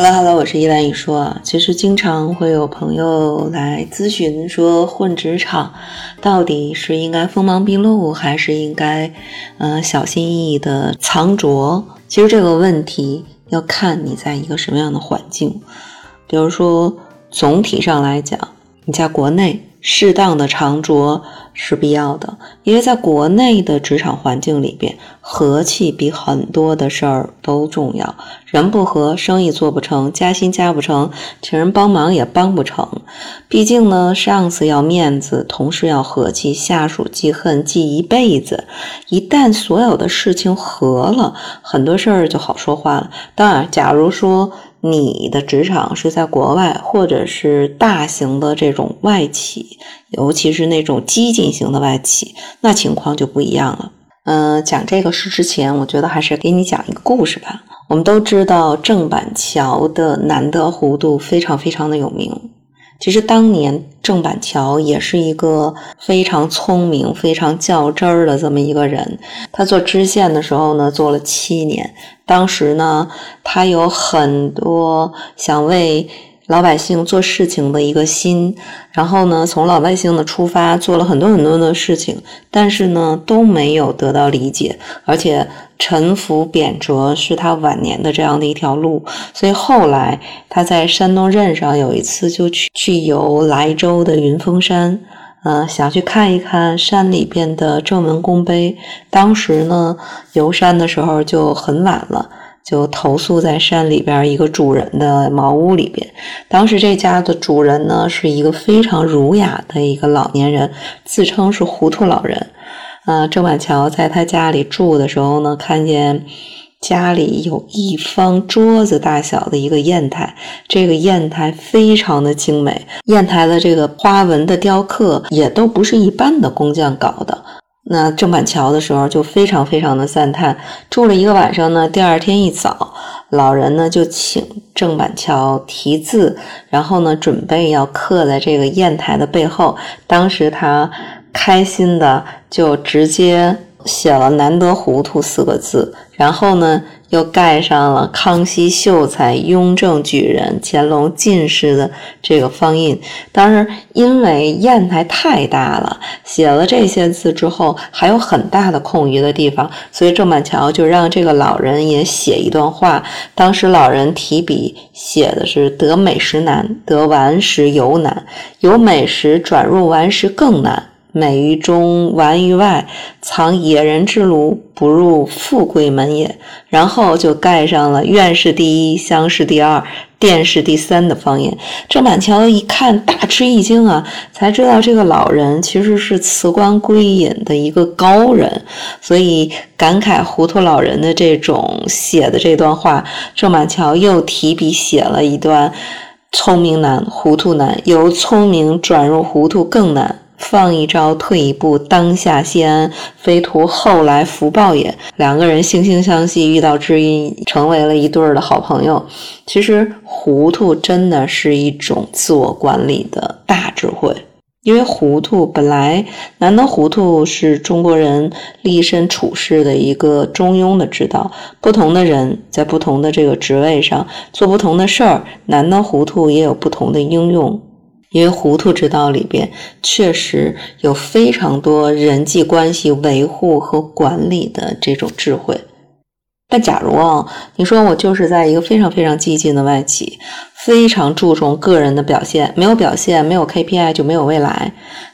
Hello，Hello，我是依兰语说啊。其实经常会有朋友来咨询说，混职场到底是应该锋芒毕露，还是应该呃小心翼翼的藏拙？其实这个问题要看你在一个什么样的环境。比如说，总体上来讲，你在国内。适当的长着是必要的，因为在国内的职场环境里边，和气比很多的事儿都重要。人不和，生意做不成，加薪加不成，请人帮忙也帮不成。毕竟呢，上司要面子，同事要和气，下属记恨记一辈子。一旦所有的事情和了，很多事儿就好说话了。当然，假如说。你的职场是在国外，或者是大型的这种外企，尤其是那种激进型的外企，那情况就不一样了。嗯，讲这个事之前，我觉得还是给你讲一个故事吧。我们都知道郑板桥的难得糊涂非常非常的有名。其实当年郑板桥也是一个非常聪明、非常较真儿的这么一个人。他做知县的时候呢，做了七年。当时呢，他有很多想为。老百姓做事情的一个心，然后呢，从老百姓的出发做了很多很多的事情，但是呢都没有得到理解，而且沉浮贬谪是他晚年的这样的一条路，所以后来他在山东任上有一次就去去游莱州的云峰山，呃，想去看一看山里边的正文公碑，当时呢游山的时候就很晚了。就投宿在山里边一个主人的茅屋里边。当时这家的主人呢是一个非常儒雅的一个老年人，自称是糊涂老人。呃，郑板桥在他家里住的时候呢，看见家里有一方桌子大小的一个砚台，这个砚台非常的精美，砚台的这个花纹的雕刻也都不是一般的工匠搞的。那郑板桥的时候就非常非常的赞叹，住了一个晚上呢。第二天一早，老人呢就请郑板桥题字，然后呢准备要刻在这个砚台的背后。当时他开心的就直接写了“难得糊涂”四个字，然后呢。又盖上了康熙秀才、雍正举人、乾隆进士的这个方印。当然，因为砚台太大了，写了这些字之后，还有很大的空余的地方，所以郑板桥就让这个老人也写一段话。当时老人提笔写的是：“得美食难，得顽石尤难；有美食转入顽石更难。”美于中，玩于外，藏野人之庐，不入富贵门也。然后就盖上了“院士第一，乡试第二，殿试第三”的方言。郑板桥一看，大吃一惊啊，才知道这个老人其实是辞官归隐的一个高人，所以感慨糊涂老人的这种写的这段话。郑板桥又提笔写了一段：“聪明难，糊涂难；由聪明转入糊涂更难。”放一招，退一步，当下谢安，非图后来福报也。两个人惺惺相惜，遇到知音，成为了一对儿的好朋友。其实，糊涂真的是一种自我管理的大智慧。因为糊涂本来难得糊涂是中国人立身处世的一个中庸的之道。不同的人在不同的这个职位上做不同的事儿，难得糊涂也有不同的应用。因为糊涂之道里边确实有非常多人际关系维护和管理的这种智慧。但假如啊，你说我就是在一个非常非常激进的外企。非常注重个人的表现，没有表现，没有 KPI 就没有未来。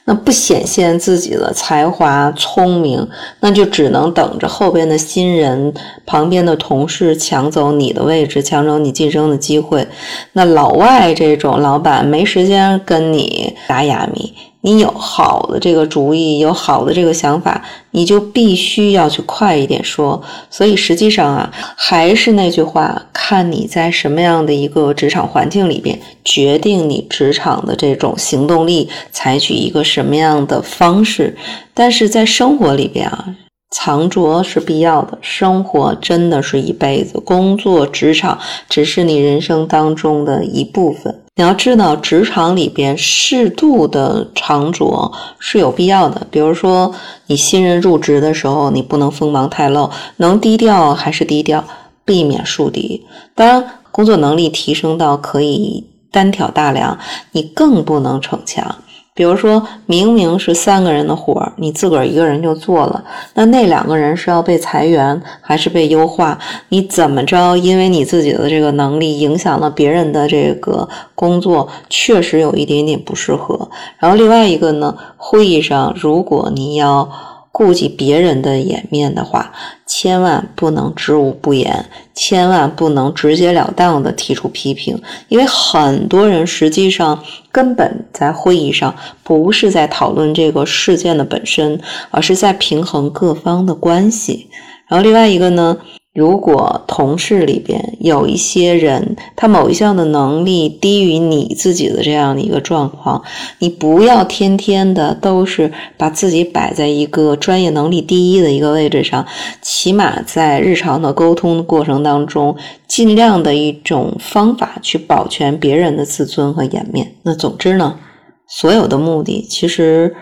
那不显现自己的才华、聪明，那就只能等着后边的新人、旁边的同事抢走你的位置，抢走你晋升的机会。那老外这种老板没时间跟你打哑谜。你有好的这个主意，有好的这个想法，你就必须要去快一点说。所以实际上啊，还是那句话，看你在什么样的一个职场环境里边，决定你职场的这种行动力，采取一个什么样的方式。但是在生活里边啊。藏拙是必要的，生活真的是一辈子，工作职场只是你人生当中的一部分。你要知道，职场里边适度的藏拙是有必要的。比如说，你新人入职的时候，你不能锋芒太露，能低调还是低调，避免树敌。当然。工作能力提升到可以单挑大梁，你更不能逞强。比如说明明是三个人的活儿，你自个儿一个人就做了，那那两个人是要被裁员还是被优化？你怎么着？因为你自己的这个能力影响了别人的这个工作，确实有一点点不适合。然后另外一个呢，会议上如果你要。顾及别人的颜面的话，千万不能知无不言，千万不能直截了当的提出批评，因为很多人实际上根本在会议上不是在讨论这个事件的本身，而是在平衡各方的关系。然后另外一个呢？如果同事里边有一些人，他某一项的能力低于你自己的这样的一个状况，你不要天天的都是把自己摆在一个专业能力第一的一个位置上，起码在日常的沟通过程当中，尽量的一种方法去保全别人的自尊和颜面。那总之呢，所有的目的其实。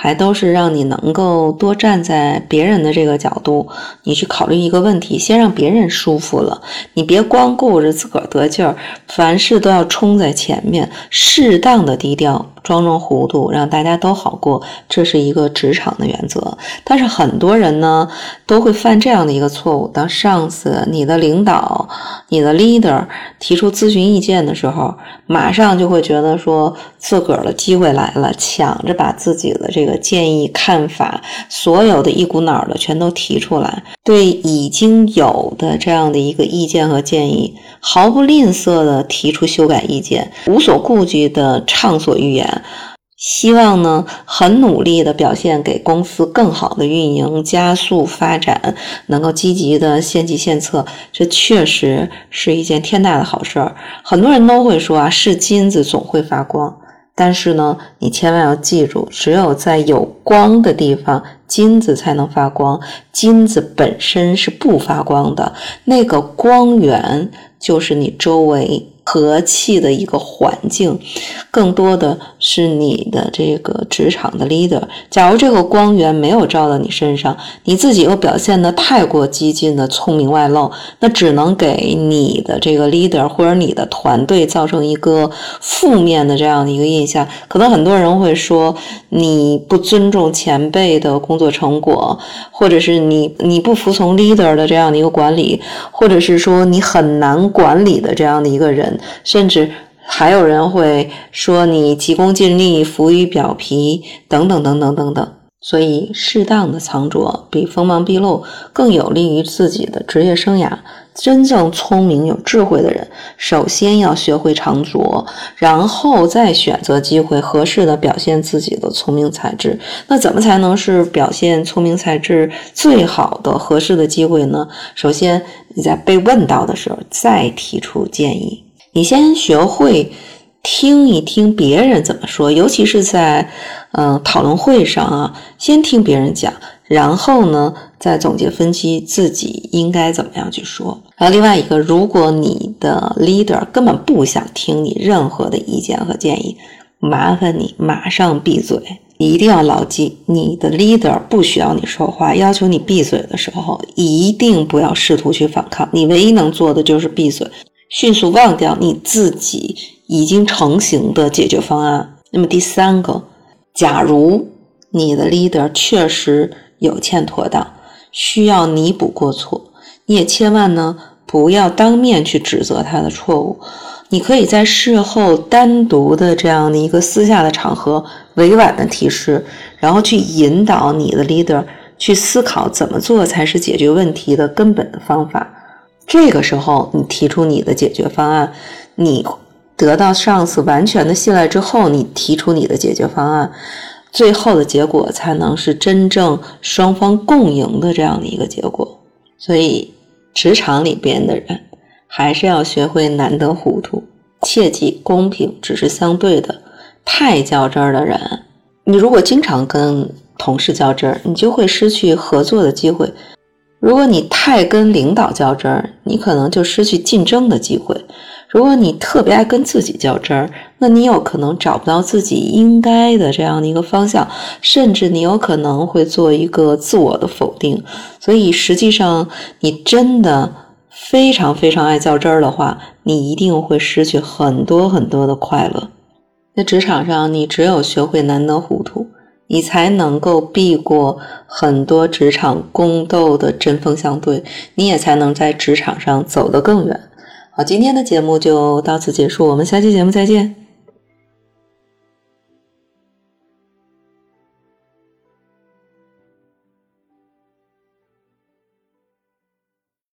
还都是让你能够多站在别人的这个角度，你去考虑一个问题，先让别人舒服了，你别光顾着自个儿得劲儿，凡事都要冲在前面，适当的低调。装装糊涂，让大家都好过，这是一个职场的原则。但是很多人呢，都会犯这样的一个错误：当上司、你的领导、你的 leader 提出咨询意见的时候，马上就会觉得说自个儿的机会来了，抢着把自己的这个的建议、看法，所有的一股脑的全都提出来，对已经有的这样的一个意见和建议。毫不吝啬地提出修改意见，无所顾忌地畅所欲言，希望呢很努力地表现给公司更好的运营、加速发展，能够积极地献计献策，这确实是一件天大的好事儿。很多人都会说啊，是金子总会发光。但是呢，你千万要记住，只有在有光的地方，金子才能发光。金子本身是不发光的，那个光源就是你周围。和气的一个环境，更多的是你的这个职场的 leader。假如这个光源没有照到你身上，你自己又表现的太过激进的聪明外露，那只能给你的这个 leader 或者你的团队造成一个负面的这样的一个印象。可能很多人会说你不尊重前辈的工作成果，或者是你你不服从 leader 的这样的一个管理，或者是说你很难管理的这样的一个人。甚至还有人会说你急功近利、浮于表皮等等等等等等。所以，适当的藏拙比锋芒毕露更有利于自己的职业生涯。真正聪明有智慧的人，首先要学会藏拙，然后再选择机会，合适的表现自己的聪明才智。那怎么才能是表现聪明才智最好的、合适的机会呢？首先，你在被问到的时候，再提出建议。你先学会听一听别人怎么说，尤其是在嗯讨论会上啊，先听别人讲，然后呢再总结分析自己应该怎么样去说。然后另外一个，如果你的 leader 根本不想听你任何的意见和建议，麻烦你马上闭嘴。一定要牢记，你的 leader 不需要你说话，要求你闭嘴的时候，一定不要试图去反抗。你唯一能做的就是闭嘴。迅速忘掉你自己已经成型的解决方案。那么第三个，假如你的 leader 确实有欠妥当，需要弥补过错，你也千万呢不要当面去指责他的错误。你可以在事后单独的这样的一个私下的场合，委婉的提示，然后去引导你的 leader 去思考怎么做才是解决问题的根本的方法。这个时候，你提出你的解决方案，你得到上司完全的信赖之后，你提出你的解决方案，最后的结果才能是真正双方共赢的这样的一个结果。所以，职场里边的人还是要学会难得糊涂，切记公平只是相对的。太较真儿的人，你如果经常跟同事较真儿，你就会失去合作的机会。如果你太跟领导较真儿，你可能就失去竞争的机会；如果你特别爱跟自己较真儿，那你有可能找不到自己应该的这样的一个方向，甚至你有可能会做一个自我的否定。所以，实际上你真的非常非常爱较真儿的话，你一定会失去很多很多的快乐。在职场上，你只有学会难得糊涂，你才能够避过很多职场宫斗的针锋相对，你也才能在职场上走得更远。好，今天的节目就到此结束，我们下期节目再见。